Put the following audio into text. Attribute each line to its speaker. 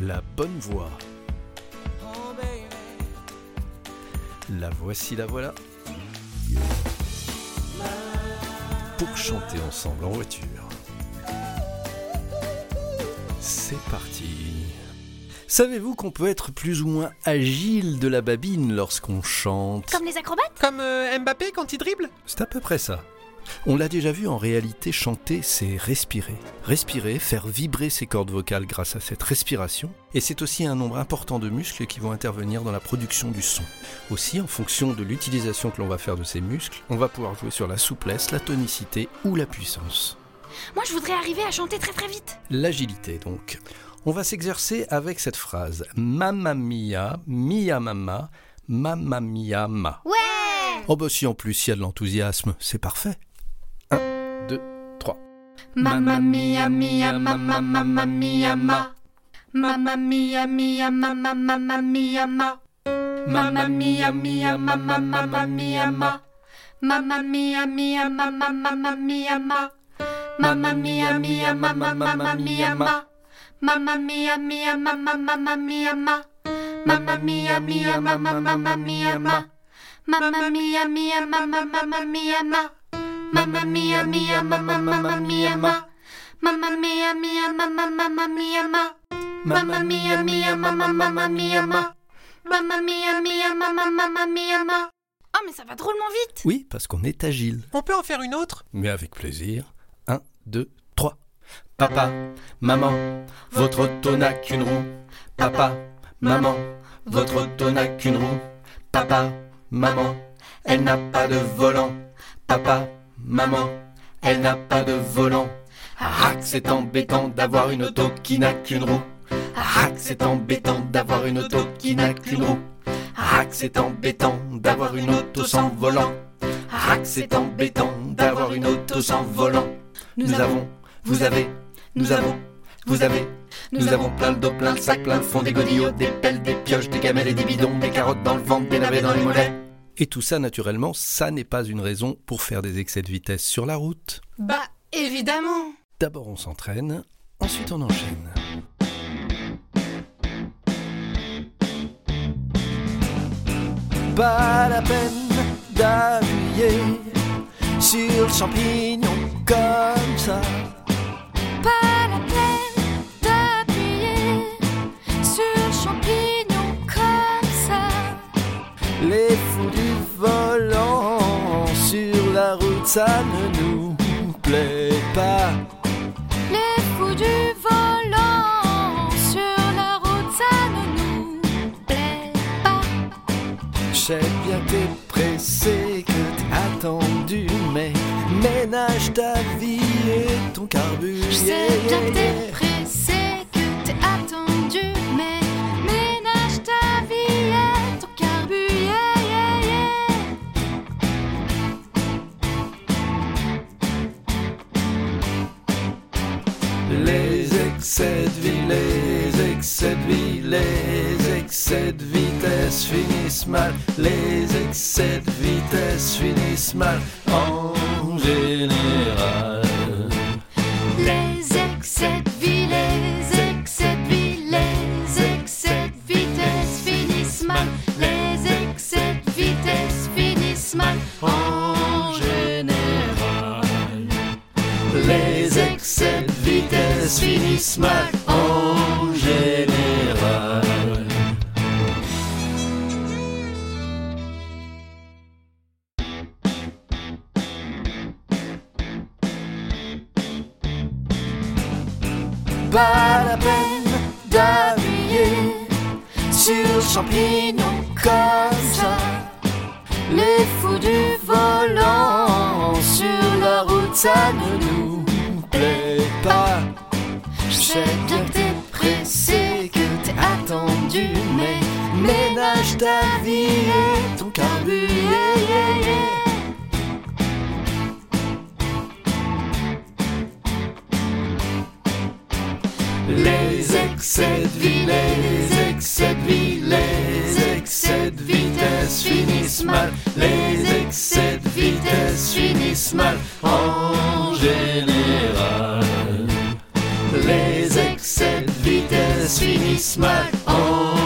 Speaker 1: La bonne voix. La voici, la voilà. Pour chanter ensemble en voiture. C'est parti. Savez-vous qu'on peut être plus ou moins agile de la babine lorsqu'on chante?
Speaker 2: Comme les acrobates?
Speaker 3: Comme euh, Mbappé quand il dribble?
Speaker 1: C'est à peu près ça. On l'a déjà vu en réalité, chanter, c'est respirer. Respirer, faire vibrer ses cordes vocales grâce à cette respiration. Et c'est aussi un nombre important de muscles qui vont intervenir dans la production du son. Aussi, en fonction de l'utilisation que l'on va faire de ces muscles, on va pouvoir jouer sur la souplesse, la tonicité ou la puissance.
Speaker 2: Moi, je voudrais arriver à chanter très très vite.
Speaker 1: L'agilité donc. On va s'exercer avec cette phrase Mamma mia, mia mamma, mamma mia ma.
Speaker 2: Ouais
Speaker 1: Oh bah si en plus il y a de l'enthousiasme, c'est parfait. 1, 2, 3.
Speaker 2: Mamma mia mia mamma mamma mia ma. Mamma mia mia mamma mamma mia ma. Mamma mia mia mamma mamma mia ma. Mamma mia mia mamma mamma mia ma. Mamma mia mia mamma mamma mia ma. Mamma mia mia mamma mamma mia ma. Mamma mia mia mamma mamma mia ma. Mamma mia mia mamma mamma mia ma. Mamma mia mia mamma mamma mia ma. Mamma mia mia mamma mamma mia ma. Mamma mia mia mamma mamma mia ma. Mamma mia mia mamma mamma mia ma. Oh mais ça va drôlement vite.
Speaker 1: Oui, parce qu'on est agile.
Speaker 3: On peut en faire une autre?
Speaker 1: Mais avec plaisir. 1, 2, 3. Papa, maman, votre auto n'a qu'une roue. Papa, maman, votre auto n'a qu'une roue. Papa, maman, elle n'a pas de volant. Papa, maman, elle n'a pas de volant. Ah, c'est embêtant d'avoir une auto qui n'a qu'une roue. Ah, c'est embêtant d'avoir une auto qui n'a qu'une roue. Ah, c'est embêtant d'avoir une auto sans volant. Ah, c'est embêtant d'avoir une auto sans volant. Nous avons, vous avez, nous avons, vous avez, nous avons plein de dos, plein de sacs, plein de fonds, des godillots, des pelles, des pioches, des gamelles et des bidons, des carottes dans le ventre, des navets dans les mollets. Et tout ça, naturellement, ça n'est pas une raison pour faire des excès de vitesse sur la route.
Speaker 2: Bah évidemment.
Speaker 1: D'abord on s'entraîne, ensuite on enchaîne. Pas la peine d'appuyer sur le champignon comme ça.
Speaker 2: Pas ça
Speaker 1: ne nous plaît pas.
Speaker 2: Les fous du volant sur la route, ça ne nous plaît pas.
Speaker 1: Je sais bien t'es pressé, que t'es attendu, mais ménage ta vie et ton carburant.
Speaker 2: Je sais bien que
Speaker 1: Les excès de vitesse finissent mal. Les excès de vitesse finissent mal en général.
Speaker 2: Les excès de vie, les excès de vie, les excès de vitesse finissent mal. Les excès de vitesse finissent mal
Speaker 1: mal en général. Pas la peine d'appuyer sur le champignon comme ça.
Speaker 2: Les fous du volant
Speaker 1: sur la route, ça ne nous
Speaker 2: sais que t'es pressé, que t'es attendu, mais
Speaker 1: Ménage ta vie et ton carbu. yeah, yeah, yeah. Les excès de vie, les excès de vie, les excès de vitesse finissent mal. Les excès de vitesse finissent mal en général. Sweeney Smut. Oh.